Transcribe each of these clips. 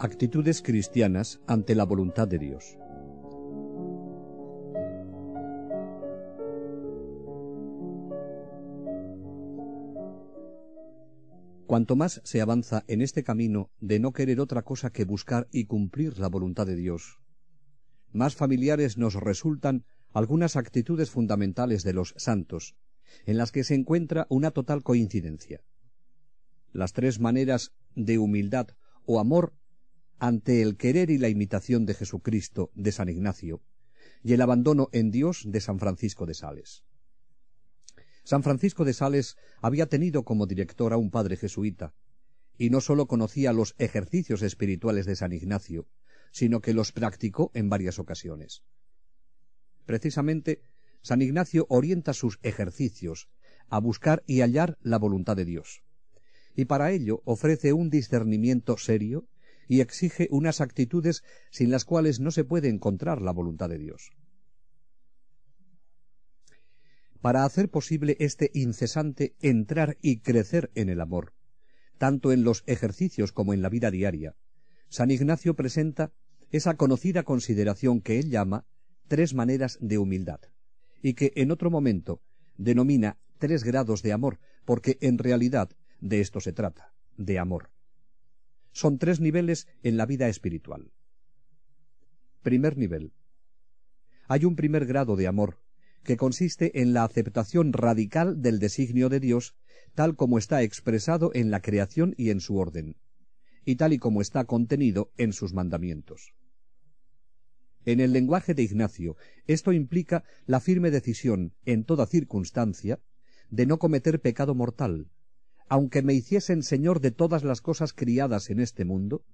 Actitudes cristianas ante la voluntad de Dios. Cuanto más se avanza en este camino de no querer otra cosa que buscar y cumplir la voluntad de Dios, más familiares nos resultan algunas actitudes fundamentales de los santos, en las que se encuentra una total coincidencia. Las tres maneras de humildad o amor ante el querer y la imitación de Jesucristo de San Ignacio y el abandono en Dios de San Francisco de Sales. San Francisco de Sales había tenido como director a un padre jesuita, y no sólo conocía los ejercicios espirituales de San Ignacio, sino que los practicó en varias ocasiones. Precisamente, San Ignacio orienta sus ejercicios a buscar y hallar la voluntad de Dios, y para ello ofrece un discernimiento serio y exige unas actitudes sin las cuales no se puede encontrar la voluntad de Dios. Para hacer posible este incesante entrar y crecer en el amor, tanto en los ejercicios como en la vida diaria, San Ignacio presenta esa conocida consideración que él llama tres maneras de humildad, y que en otro momento denomina tres grados de amor, porque en realidad de esto se trata, de amor son tres niveles en la vida espiritual. Primer nivel. Hay un primer grado de amor, que consiste en la aceptación radical del designio de Dios, tal como está expresado en la creación y en su orden, y tal y como está contenido en sus mandamientos. En el lenguaje de Ignacio, esto implica la firme decisión, en toda circunstancia, de no cometer pecado mortal, aunque me hiciesen señor de todas las cosas criadas en este mundo,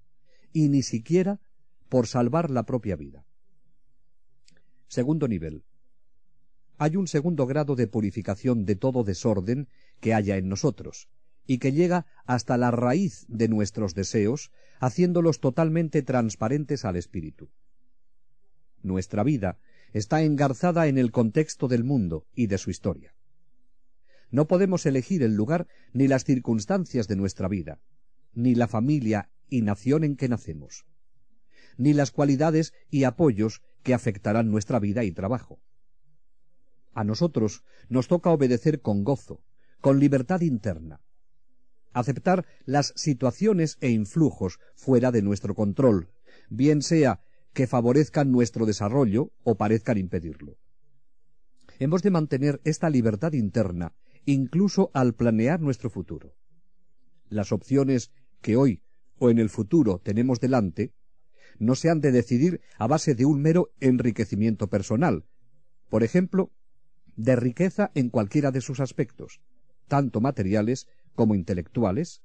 y ni siquiera por salvar la propia vida. Segundo nivel. Hay un segundo grado de purificación de todo desorden que haya en nosotros, y que llega hasta la raíz de nuestros deseos, haciéndolos totalmente transparentes al espíritu. Nuestra vida está engarzada en el contexto del mundo y de su historia. No podemos elegir el lugar ni las circunstancias de nuestra vida, ni la familia y nación en que nacemos, ni las cualidades y apoyos que afectarán nuestra vida y trabajo. A nosotros nos toca obedecer con gozo, con libertad interna, aceptar las situaciones e influjos fuera de nuestro control, bien sea que favorezcan nuestro desarrollo o parezcan impedirlo. Hemos de mantener esta libertad interna incluso al planear nuestro futuro. Las opciones que hoy o en el futuro tenemos delante no se han de decidir a base de un mero enriquecimiento personal, por ejemplo, de riqueza en cualquiera de sus aspectos, tanto materiales como intelectuales,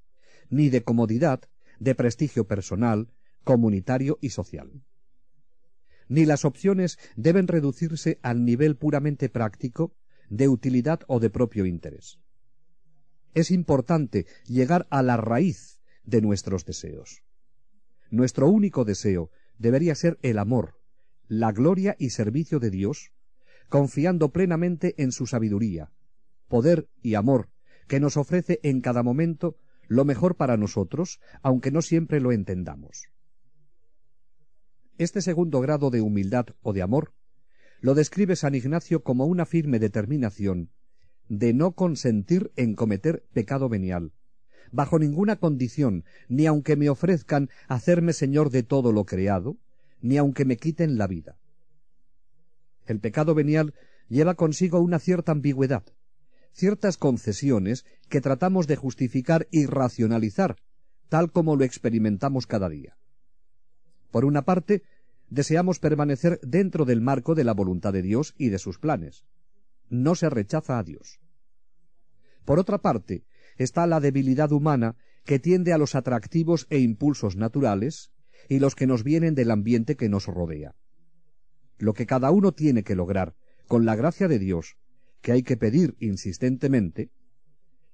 ni de comodidad, de prestigio personal, comunitario y social. Ni las opciones deben reducirse al nivel puramente práctico de utilidad o de propio interés. Es importante llegar a la raíz de nuestros deseos. Nuestro único deseo debería ser el amor, la gloria y servicio de Dios, confiando plenamente en su sabiduría, poder y amor, que nos ofrece en cada momento lo mejor para nosotros, aunque no siempre lo entendamos. Este segundo grado de humildad o de amor lo describe San Ignacio como una firme determinación de no consentir en cometer pecado venial, bajo ninguna condición, ni aunque me ofrezcan hacerme señor de todo lo creado, ni aunque me quiten la vida. El pecado venial lleva consigo una cierta ambigüedad, ciertas concesiones que tratamos de justificar y racionalizar, tal como lo experimentamos cada día. Por una parte, deseamos permanecer dentro del marco de la voluntad de Dios y de sus planes. No se rechaza a Dios. Por otra parte, está la debilidad humana que tiende a los atractivos e impulsos naturales y los que nos vienen del ambiente que nos rodea. Lo que cada uno tiene que lograr, con la gracia de Dios, que hay que pedir insistentemente,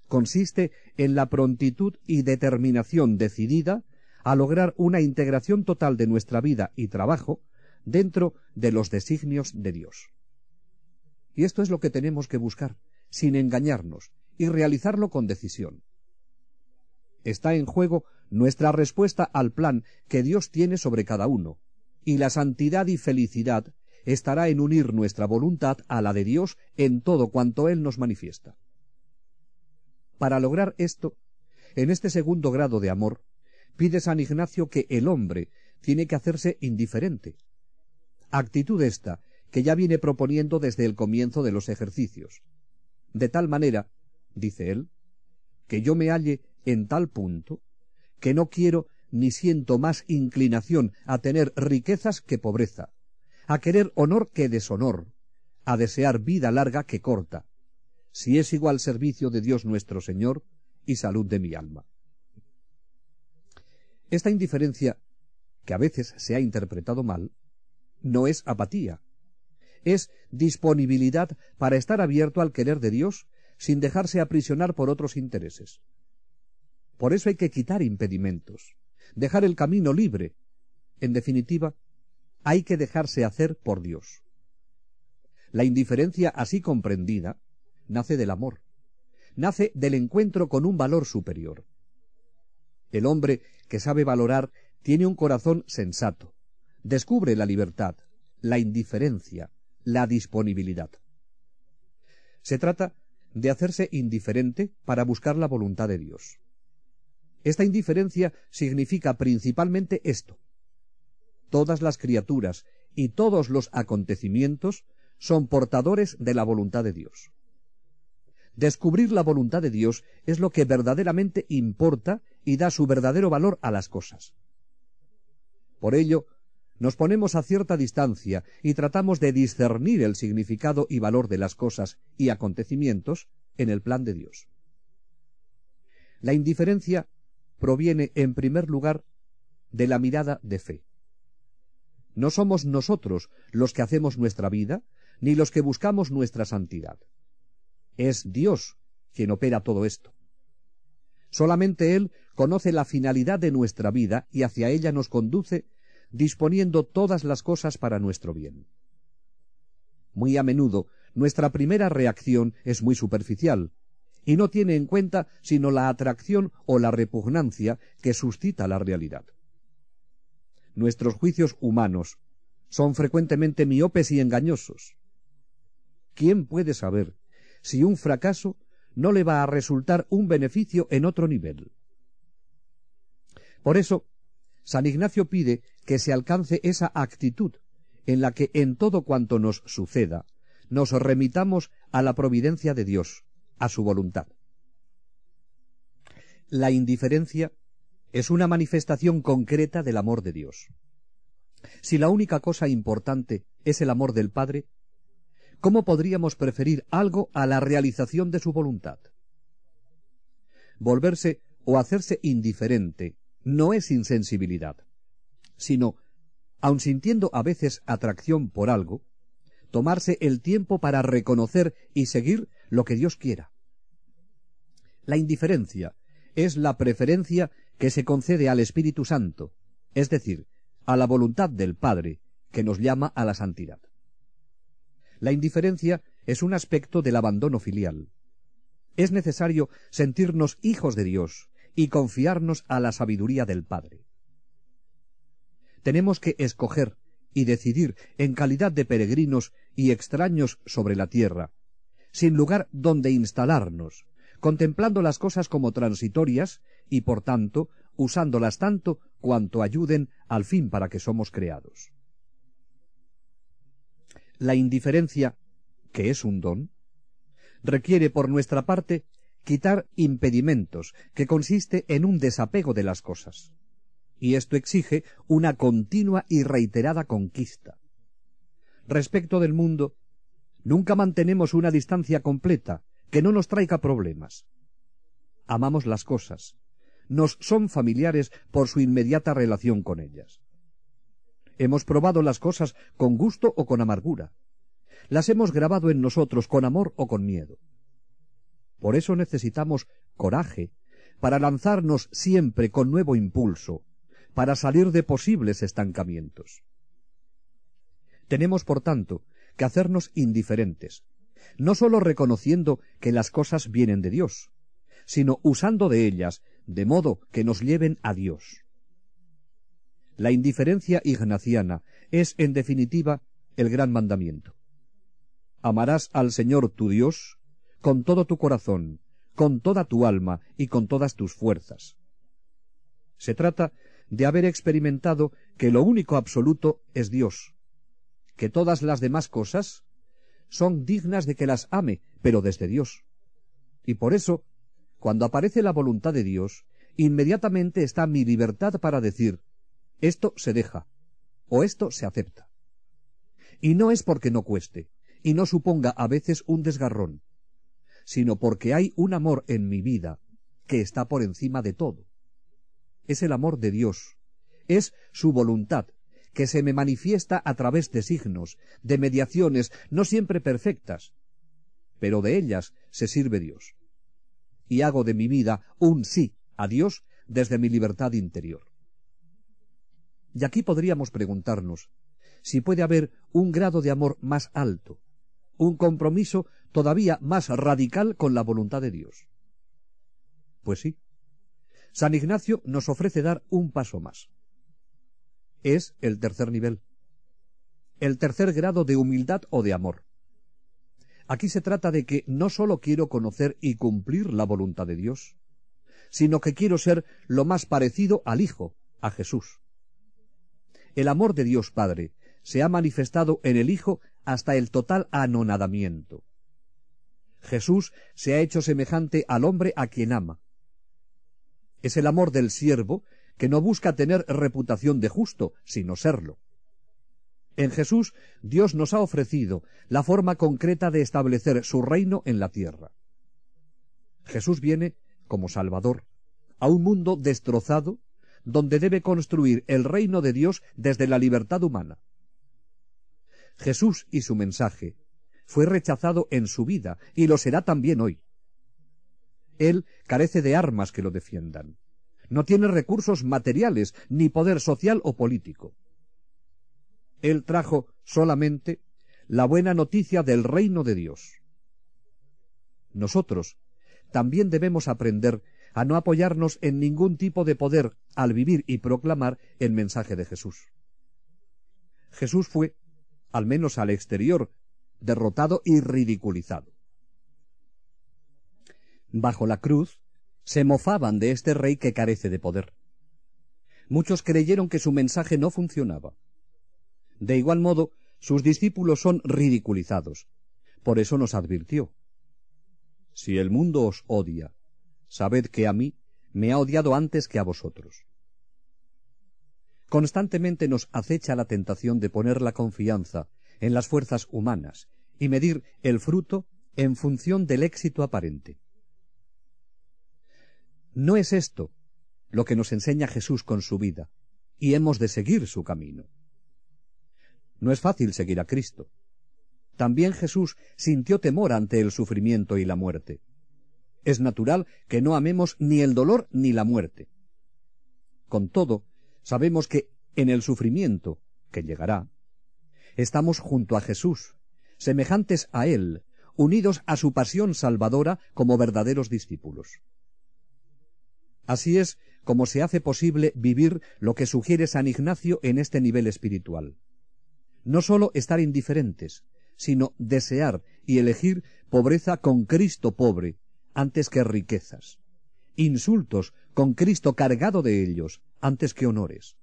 consiste en la prontitud y determinación decidida a lograr una integración total de nuestra vida y trabajo dentro de los designios de Dios. Y esto es lo que tenemos que buscar, sin engañarnos, y realizarlo con decisión. Está en juego nuestra respuesta al plan que Dios tiene sobre cada uno, y la santidad y felicidad estará en unir nuestra voluntad a la de Dios en todo cuanto Él nos manifiesta. Para lograr esto, en este segundo grado de amor, pide San Ignacio que el hombre tiene que hacerse indiferente. Actitud esta que ya viene proponiendo desde el comienzo de los ejercicios. De tal manera, dice él, que yo me halle en tal punto que no quiero ni siento más inclinación a tener riquezas que pobreza, a querer honor que deshonor, a desear vida larga que corta, si es igual servicio de Dios nuestro Señor y salud de mi alma. Esta indiferencia, que a veces se ha interpretado mal, no es apatía, es disponibilidad para estar abierto al querer de Dios sin dejarse aprisionar por otros intereses. Por eso hay que quitar impedimentos, dejar el camino libre. En definitiva, hay que dejarse hacer por Dios. La indiferencia así comprendida nace del amor, nace del encuentro con un valor superior. El hombre que sabe valorar tiene un corazón sensato, descubre la libertad, la indiferencia, la disponibilidad. Se trata de hacerse indiferente para buscar la voluntad de Dios. Esta indiferencia significa principalmente esto. Todas las criaturas y todos los acontecimientos son portadores de la voluntad de Dios. Descubrir la voluntad de Dios es lo que verdaderamente importa y da su verdadero valor a las cosas. Por ello, nos ponemos a cierta distancia y tratamos de discernir el significado y valor de las cosas y acontecimientos en el plan de Dios. La indiferencia proviene, en primer lugar, de la mirada de fe. No somos nosotros los que hacemos nuestra vida, ni los que buscamos nuestra santidad. Es Dios quien opera todo esto. Solamente Él conoce la finalidad de nuestra vida y hacia ella nos conduce disponiendo todas las cosas para nuestro bien. Muy a menudo nuestra primera reacción es muy superficial y no tiene en cuenta sino la atracción o la repugnancia que suscita la realidad. Nuestros juicios humanos son frecuentemente miopes y engañosos. ¿Quién puede saber si un fracaso no le va a resultar un beneficio en otro nivel. Por eso, San Ignacio pide que se alcance esa actitud en la que en todo cuanto nos suceda nos remitamos a la providencia de Dios, a su voluntad. La indiferencia es una manifestación concreta del amor de Dios. Si la única cosa importante es el amor del Padre, ¿Cómo podríamos preferir algo a la realización de su voluntad? Volverse o hacerse indiferente no es insensibilidad, sino, aun sintiendo a veces atracción por algo, tomarse el tiempo para reconocer y seguir lo que Dios quiera. La indiferencia es la preferencia que se concede al Espíritu Santo, es decir, a la voluntad del Padre, que nos llama a la santidad. La indiferencia es un aspecto del abandono filial. Es necesario sentirnos hijos de Dios y confiarnos a la sabiduría del Padre. Tenemos que escoger y decidir en calidad de peregrinos y extraños sobre la tierra, sin lugar donde instalarnos, contemplando las cosas como transitorias y, por tanto, usándolas tanto cuanto ayuden al fin para que somos creados la indiferencia, que es un don, requiere por nuestra parte quitar impedimentos, que consiste en un desapego de las cosas. Y esto exige una continua y reiterada conquista. Respecto del mundo, nunca mantenemos una distancia completa que no nos traiga problemas. Amamos las cosas, nos son familiares por su inmediata relación con ellas. Hemos probado las cosas con gusto o con amargura. Las hemos grabado en nosotros con amor o con miedo. Por eso necesitamos coraje para lanzarnos siempre con nuevo impulso, para salir de posibles estancamientos. Tenemos, por tanto, que hacernos indiferentes, no sólo reconociendo que las cosas vienen de Dios, sino usando de ellas de modo que nos lleven a Dios. La indiferencia ignaciana es, en definitiva, el gran mandamiento. Amarás al Señor tu Dios con todo tu corazón, con toda tu alma y con todas tus fuerzas. Se trata de haber experimentado que lo único absoluto es Dios, que todas las demás cosas son dignas de que las ame, pero desde Dios. Y por eso, cuando aparece la voluntad de Dios, inmediatamente está mi libertad para decir, esto se deja, o esto se acepta. Y no es porque no cueste, y no suponga a veces un desgarrón, sino porque hay un amor en mi vida que está por encima de todo. Es el amor de Dios, es su voluntad, que se me manifiesta a través de signos, de mediaciones, no siempre perfectas, pero de ellas se sirve Dios. Y hago de mi vida un sí a Dios desde mi libertad interior. Y aquí podríamos preguntarnos si puede haber un grado de amor más alto, un compromiso todavía más radical con la voluntad de Dios. Pues sí. San Ignacio nos ofrece dar un paso más es el tercer nivel, el tercer grado de humildad o de amor. Aquí se trata de que no sólo quiero conocer y cumplir la voluntad de Dios, sino que quiero ser lo más parecido al Hijo, a Jesús. El amor de Dios Padre se ha manifestado en el Hijo hasta el total anonadamiento. Jesús se ha hecho semejante al hombre a quien ama. Es el amor del siervo que no busca tener reputación de justo, sino serlo. En Jesús Dios nos ha ofrecido la forma concreta de establecer su reino en la tierra. Jesús viene como Salvador a un mundo destrozado donde debe construir el reino de Dios desde la libertad humana. Jesús y su mensaje fue rechazado en su vida y lo será también hoy. Él carece de armas que lo defiendan no tiene recursos materiales, ni poder social o político. Él trajo solamente la buena noticia del reino de Dios. Nosotros también debemos aprender a no apoyarnos en ningún tipo de poder al vivir y proclamar el mensaje de Jesús. Jesús fue, al menos al exterior, derrotado y ridiculizado. Bajo la cruz, se mofaban de este rey que carece de poder. Muchos creyeron que su mensaje no funcionaba. De igual modo, sus discípulos son ridiculizados. Por eso nos advirtió. Si el mundo os odia, sabed que a mí me ha odiado antes que a vosotros. Constantemente nos acecha la tentación de poner la confianza en las fuerzas humanas y medir el fruto en función del éxito aparente. No es esto lo que nos enseña Jesús con su vida, y hemos de seguir su camino. No es fácil seguir a Cristo. También Jesús sintió temor ante el sufrimiento y la muerte. Es natural que no amemos ni el dolor ni la muerte. Con todo, sabemos que en el sufrimiento, que llegará, estamos junto a Jesús, semejantes a Él, unidos a su pasión salvadora como verdaderos discípulos. Así es como se hace posible vivir lo que sugiere San Ignacio en este nivel espiritual. No sólo estar indiferentes, sino desear y elegir pobreza con Cristo pobre antes que riquezas, insultos con Cristo cargado de ellos antes que honores,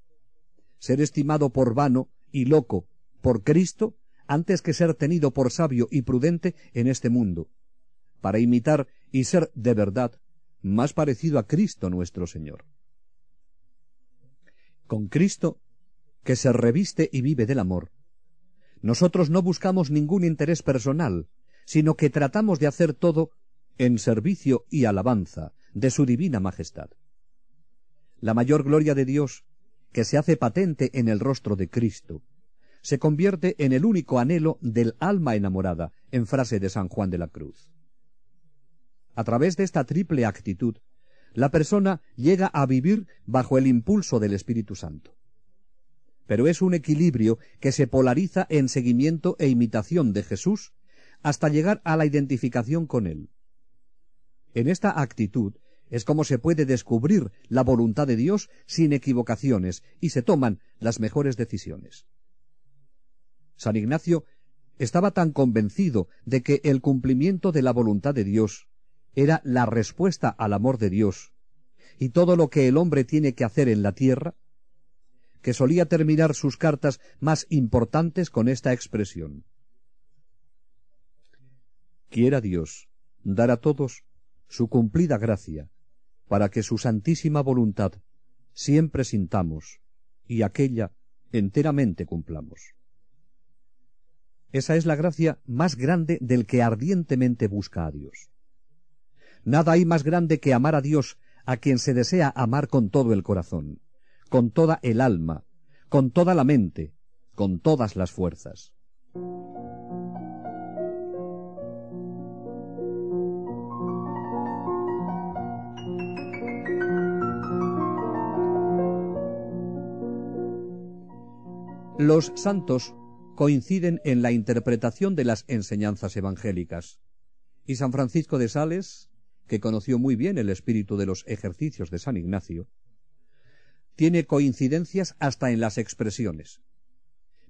ser estimado por vano y loco por Cristo antes que ser tenido por sabio y prudente en este mundo, para imitar y ser de verdad más parecido a Cristo nuestro Señor. Con Cristo, que se reviste y vive del amor, nosotros no buscamos ningún interés personal, sino que tratamos de hacer todo en servicio y alabanza de su divina majestad. La mayor gloria de Dios, que se hace patente en el rostro de Cristo, se convierte en el único anhelo del alma enamorada, en frase de San Juan de la Cruz. A través de esta triple actitud, la persona llega a vivir bajo el impulso del Espíritu Santo. Pero es un equilibrio que se polariza en seguimiento e imitación de Jesús hasta llegar a la identificación con Él. En esta actitud es como se puede descubrir la voluntad de Dios sin equivocaciones y se toman las mejores decisiones. San Ignacio estaba tan convencido de que el cumplimiento de la voluntad de Dios era la respuesta al amor de Dios y todo lo que el hombre tiene que hacer en la tierra, que solía terminar sus cartas más importantes con esta expresión. Quiera Dios dar a todos su cumplida gracia, para que su santísima voluntad siempre sintamos y aquella enteramente cumplamos. Esa es la gracia más grande del que ardientemente busca a Dios. Nada hay más grande que amar a Dios a quien se desea amar con todo el corazón, con toda el alma, con toda la mente, con todas las fuerzas. Los santos coinciden en la interpretación de las enseñanzas evangélicas. Y San Francisco de Sales, que conoció muy bien el espíritu de los ejercicios de San Ignacio, tiene coincidencias hasta en las expresiones.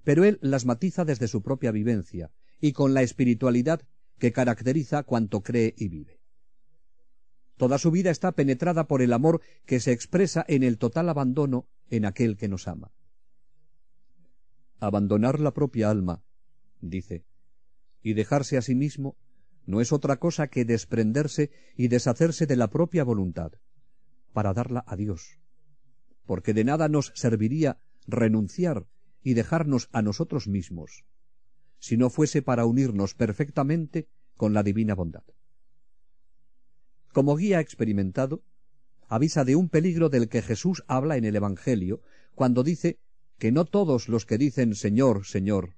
Pero él las matiza desde su propia vivencia y con la espiritualidad que caracteriza cuanto cree y vive. Toda su vida está penetrada por el amor que se expresa en el total abandono en aquel que nos ama. Abandonar la propia alma, dice, y dejarse a sí mismo no es otra cosa que desprenderse y deshacerse de la propia voluntad, para darla a Dios, porque de nada nos serviría renunciar y dejarnos a nosotros mismos, si no fuese para unirnos perfectamente con la divina bondad. Como guía experimentado, avisa de un peligro del que Jesús habla en el Evangelio cuando dice que no todos los que dicen Señor, Señor,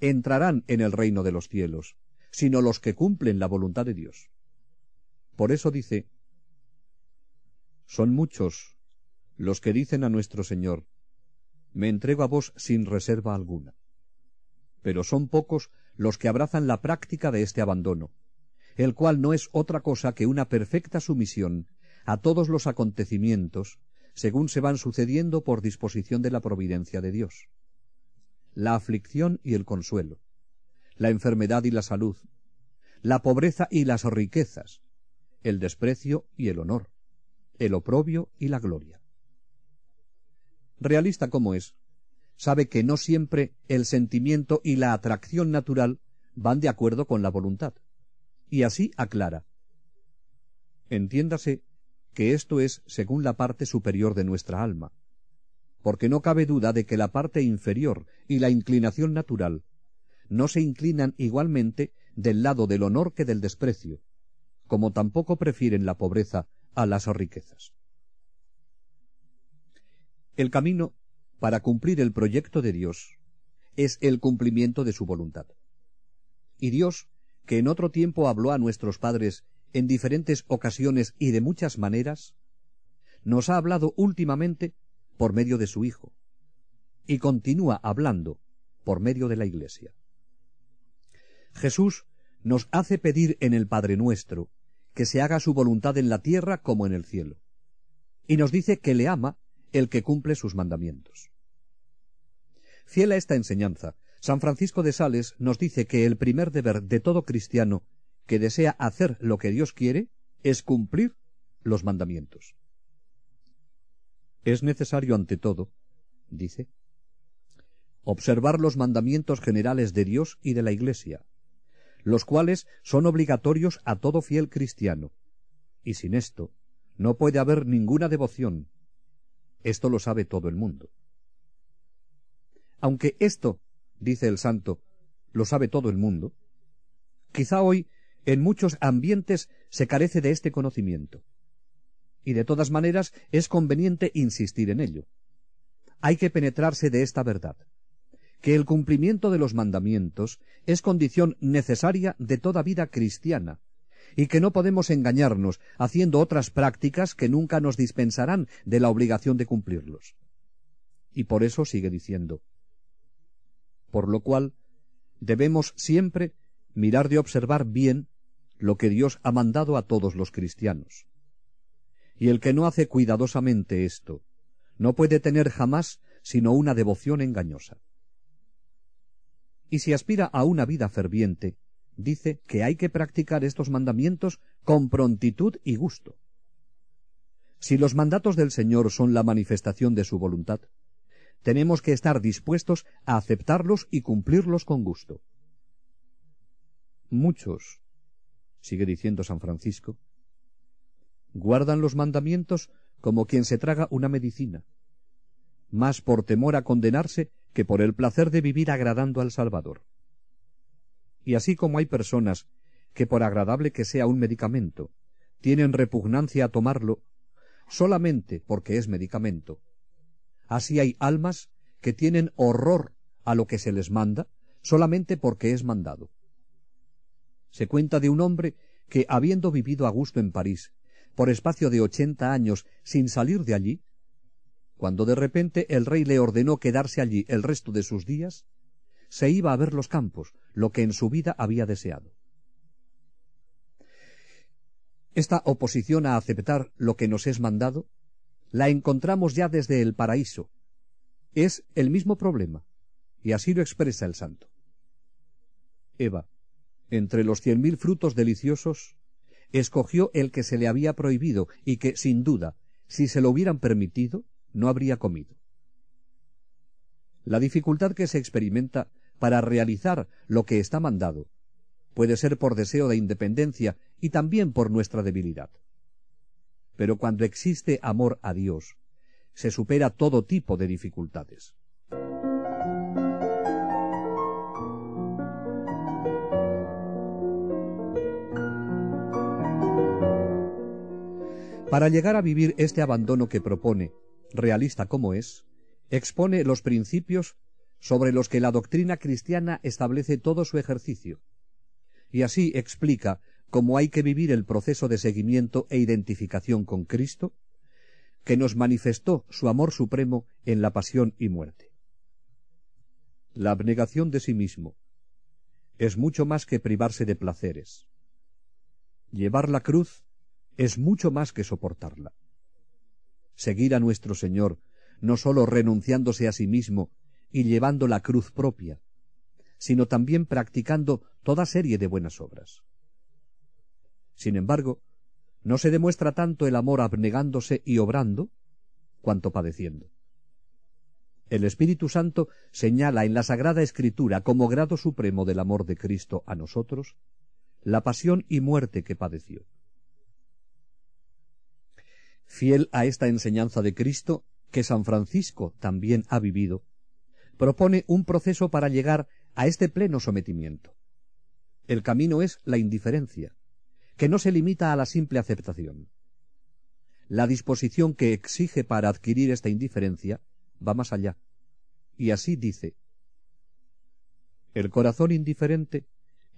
entrarán en el reino de los cielos, sino los que cumplen la voluntad de Dios. Por eso dice, son muchos los que dicen a nuestro Señor, me entrego a vos sin reserva alguna. Pero son pocos los que abrazan la práctica de este abandono, el cual no es otra cosa que una perfecta sumisión a todos los acontecimientos según se van sucediendo por disposición de la providencia de Dios. La aflicción y el consuelo, la enfermedad y la salud, la pobreza y las riquezas, el desprecio y el honor, el oprobio y la gloria. Realista como es, sabe que no siempre el sentimiento y la atracción natural van de acuerdo con la voluntad, y así aclara. Entiéndase que esto es según la parte superior de nuestra alma, porque no cabe duda de que la parte inferior y la inclinación natural no se inclinan igualmente del lado del honor que del desprecio, como tampoco prefieren la pobreza a las riquezas. El camino para cumplir el proyecto de Dios es el cumplimiento de su voluntad. Y Dios, que en otro tiempo habló a nuestros padres en diferentes ocasiones y de muchas maneras, nos ha hablado últimamente por medio de su Hijo, y continúa hablando por medio de la Iglesia. Jesús nos hace pedir en el Padre nuestro que se haga su voluntad en la tierra como en el cielo, y nos dice que le ama el que cumple sus mandamientos. Fiel a esta enseñanza, San Francisco de Sales nos dice que el primer deber de todo cristiano que desea hacer lo que Dios quiere es cumplir los mandamientos. Es necesario ante todo, dice, observar los mandamientos generales de Dios y de la Iglesia, los cuales son obligatorios a todo fiel cristiano, y sin esto no puede haber ninguna devoción. Esto lo sabe todo el mundo. Aunque esto, dice el santo, lo sabe todo el mundo, quizá hoy en muchos ambientes se carece de este conocimiento. Y de todas maneras es conveniente insistir en ello. Hay que penetrarse de esta verdad, que el cumplimiento de los mandamientos es condición necesaria de toda vida cristiana, y que no podemos engañarnos haciendo otras prácticas que nunca nos dispensarán de la obligación de cumplirlos. Y por eso sigue diciendo, por lo cual debemos siempre mirar de observar bien lo que Dios ha mandado a todos los cristianos. Y el que no hace cuidadosamente esto, no puede tener jamás sino una devoción engañosa. Y si aspira a una vida ferviente, dice que hay que practicar estos mandamientos con prontitud y gusto. Si los mandatos del Señor son la manifestación de su voluntad, tenemos que estar dispuestos a aceptarlos y cumplirlos con gusto. Muchos, sigue diciendo San Francisco, guardan los mandamientos como quien se traga una medicina, más por temor a condenarse que por el placer de vivir agradando al Salvador. Y así como hay personas que por agradable que sea un medicamento, tienen repugnancia a tomarlo solamente porque es medicamento, así hay almas que tienen horror a lo que se les manda solamente porque es mandado. Se cuenta de un hombre que, habiendo vivido a gusto en París, por espacio de ochenta años sin salir de allí, cuando de repente el rey le ordenó quedarse allí el resto de sus días, se iba a ver los campos, lo que en su vida había deseado. Esta oposición a aceptar lo que nos es mandado la encontramos ya desde el paraíso. Es el mismo problema, y así lo expresa el santo. Eva, entre los cien mil frutos deliciosos, escogió el que se le había prohibido y que, sin duda, si se lo hubieran permitido, no habría comido. La dificultad que se experimenta para realizar lo que está mandado puede ser por deseo de independencia y también por nuestra debilidad. Pero cuando existe amor a Dios, se supera todo tipo de dificultades. Para llegar a vivir este abandono que propone, realista como es, expone los principios sobre los que la doctrina cristiana establece todo su ejercicio, y así explica cómo hay que vivir el proceso de seguimiento e identificación con Cristo, que nos manifestó su amor supremo en la pasión y muerte. La abnegación de sí mismo es mucho más que privarse de placeres. Llevar la cruz es mucho más que soportarla. Seguir a nuestro Señor no sólo renunciándose a sí mismo y llevando la cruz propia, sino también practicando toda serie de buenas obras. Sin embargo, no se demuestra tanto el amor abnegándose y obrando, cuanto padeciendo. El Espíritu Santo señala en la Sagrada Escritura como grado supremo del amor de Cristo a nosotros la pasión y muerte que padeció. Fiel a esta enseñanza de Cristo, que San Francisco también ha vivido, propone un proceso para llegar a este pleno sometimiento. El camino es la indiferencia, que no se limita a la simple aceptación. La disposición que exige para adquirir esta indiferencia va más allá, y así dice El corazón indiferente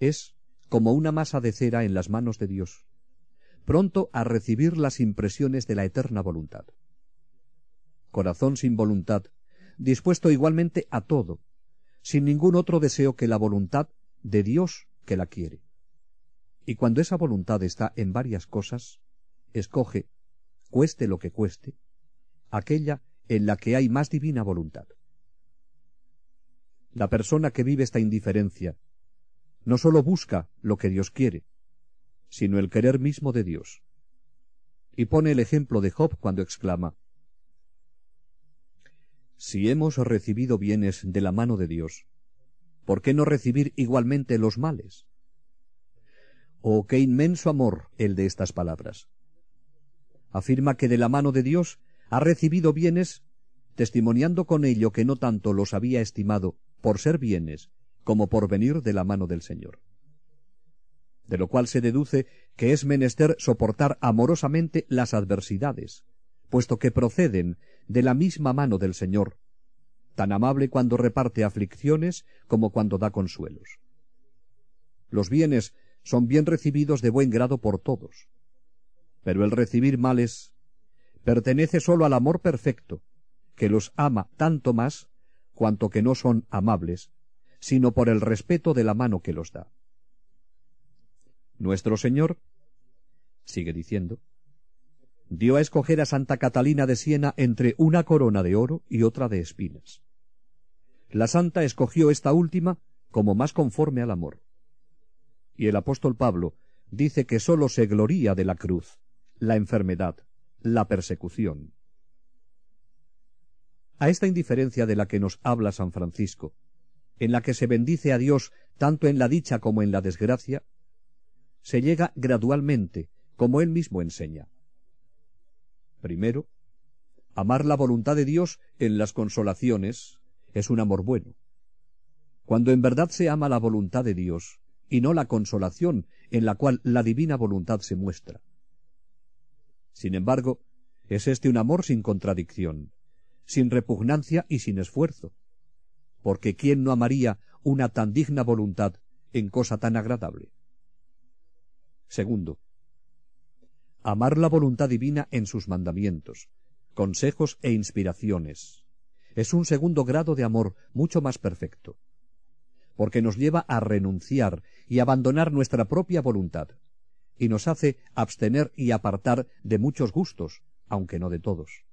es como una masa de cera en las manos de Dios, pronto a recibir las impresiones de la eterna voluntad. Corazón sin voluntad, dispuesto igualmente a todo, sin ningún otro deseo que la voluntad de Dios que la quiere. Y cuando esa voluntad está en varias cosas, escoge, cueste lo que cueste, aquella en la que hay más divina voluntad. La persona que vive esta indiferencia no sólo busca lo que Dios quiere, sino el querer mismo de Dios. Y pone el ejemplo de Job cuando exclama, Si hemos recibido bienes de la mano de Dios, ¿por qué no recibir igualmente los males? Oh, qué inmenso amor el de estas palabras. Afirma que de la mano de Dios ha recibido bienes, testimoniando con ello que no tanto los había estimado por ser bienes, como por venir de la mano del Señor. De lo cual se deduce que es menester soportar amorosamente las adversidades, puesto que proceden de la misma mano del Señor, tan amable cuando reparte aflicciones como cuando da consuelos. Los bienes son bien recibidos de buen grado por todos. Pero el recibir males pertenece sólo al amor perfecto, que los ama tanto más cuanto que no son amables, sino por el respeto de la mano que los da. Nuestro Señor, sigue diciendo, dio a escoger a Santa Catalina de Siena entre una corona de oro y otra de espinas. La santa escogió esta última como más conforme al amor. Y el apóstol Pablo dice que sólo se gloría de la cruz, la enfermedad, la persecución. A esta indiferencia de la que nos habla San Francisco, en la que se bendice a Dios tanto en la dicha como en la desgracia, se llega gradualmente, como él mismo enseña. Primero, amar la voluntad de Dios en las consolaciones es un amor bueno. Cuando en verdad se ama la voluntad de Dios y no la consolación en la cual la divina voluntad se muestra. Sin embargo, es este un amor sin contradicción, sin repugnancia y sin esfuerzo, porque ¿quién no amaría una tan digna voluntad en cosa tan agradable? Segundo, amar la voluntad divina en sus mandamientos, consejos e inspiraciones. Es un segundo grado de amor mucho más perfecto, porque nos lleva a renunciar y abandonar nuestra propia voluntad, y nos hace abstener y apartar de muchos gustos, aunque no de todos.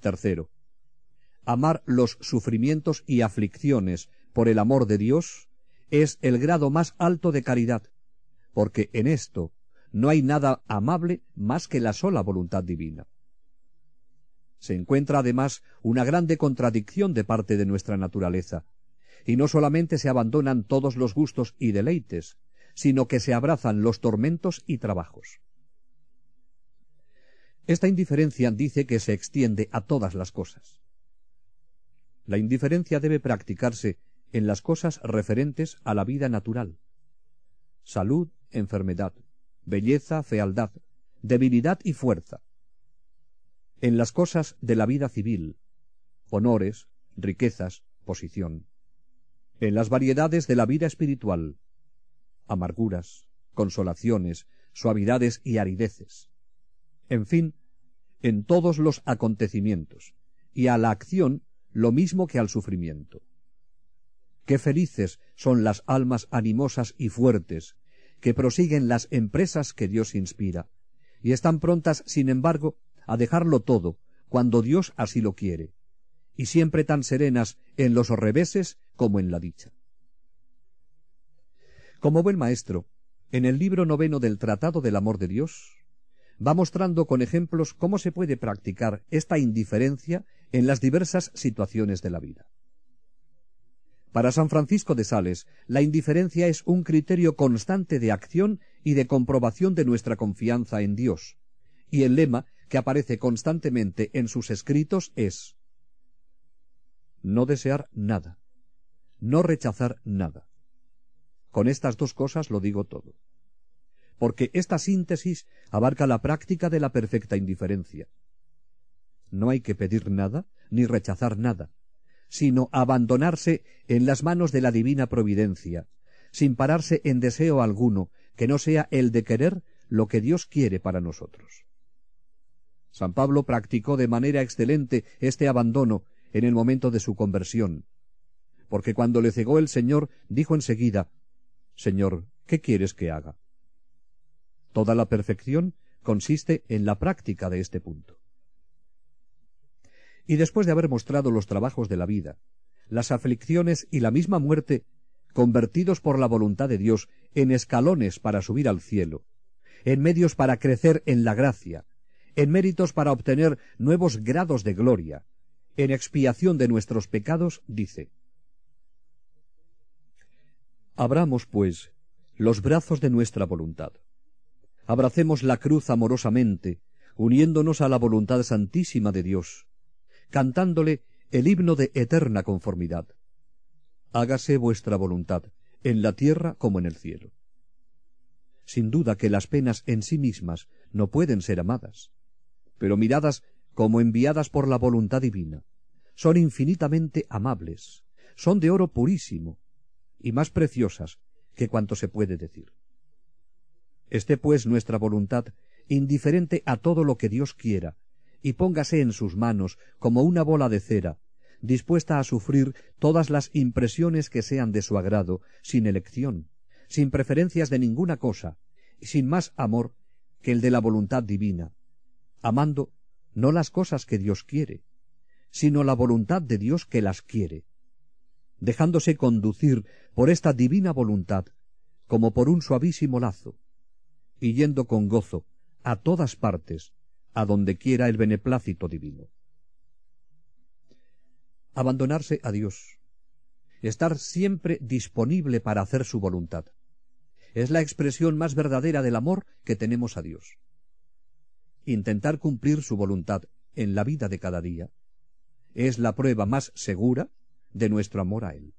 Tercero, amar los sufrimientos y aflicciones por el amor de Dios es el grado más alto de caridad, porque en esto no hay nada amable más que la sola voluntad divina. Se encuentra además una grande contradicción de parte de nuestra naturaleza, y no solamente se abandonan todos los gustos y deleites, sino que se abrazan los tormentos y trabajos. Esta indiferencia dice que se extiende a todas las cosas. La indiferencia debe practicarse en las cosas referentes a la vida natural. Salud, enfermedad, belleza, fealdad, debilidad y fuerza. En las cosas de la vida civil, honores, riquezas, posición. En las variedades de la vida espiritual, amarguras, consolaciones, suavidades y arideces. En fin, en todos los acontecimientos, y a la acción lo mismo que al sufrimiento. Qué felices son las almas animosas y fuertes, que prosiguen las empresas que Dios inspira, y están prontas, sin embargo, a dejarlo todo, cuando Dios así lo quiere, y siempre tan serenas en los reveses como en la dicha. Como buen maestro, en el libro noveno del Tratado del Amor de Dios, va mostrando con ejemplos cómo se puede practicar esta indiferencia en las diversas situaciones de la vida. Para San Francisco de Sales, la indiferencia es un criterio constante de acción y de comprobación de nuestra confianza en Dios, y el lema que aparece constantemente en sus escritos es no desear nada, no rechazar nada. Con estas dos cosas lo digo todo. Porque esta síntesis abarca la práctica de la perfecta indiferencia. No hay que pedir nada ni rechazar nada, sino abandonarse en las manos de la divina providencia, sin pararse en deseo alguno que no sea el de querer lo que Dios quiere para nosotros. San Pablo practicó de manera excelente este abandono en el momento de su conversión, porque cuando le cegó el Señor, dijo enseguida, Señor, ¿qué quieres que haga? Toda la perfección consiste en la práctica de este punto. Y después de haber mostrado los trabajos de la vida, las aflicciones y la misma muerte, convertidos por la voluntad de Dios en escalones para subir al cielo, en medios para crecer en la gracia, en méritos para obtener nuevos grados de gloria, en expiación de nuestros pecados, dice, Abramos, pues, los brazos de nuestra voluntad. Abracemos la cruz amorosamente, uniéndonos a la voluntad santísima de Dios, cantándole el himno de eterna conformidad. Hágase vuestra voluntad, en la tierra como en el cielo. Sin duda que las penas en sí mismas no pueden ser amadas, pero miradas como enviadas por la voluntad divina, son infinitamente amables, son de oro purísimo, y más preciosas que cuanto se puede decir. Esté pues nuestra voluntad indiferente a todo lo que Dios quiera, y póngase en sus manos como una bola de cera, dispuesta a sufrir todas las impresiones que sean de su agrado, sin elección, sin preferencias de ninguna cosa, y sin más amor que el de la voluntad divina, amando no las cosas que Dios quiere, sino la voluntad de Dios que las quiere, dejándose conducir por esta divina voluntad como por un suavísimo lazo, y yendo con gozo a todas partes, a donde quiera el beneplácito divino. Abandonarse a Dios, estar siempre disponible para hacer su voluntad, es la expresión más verdadera del amor que tenemos a Dios. Intentar cumplir su voluntad en la vida de cada día es la prueba más segura de nuestro amor a Él.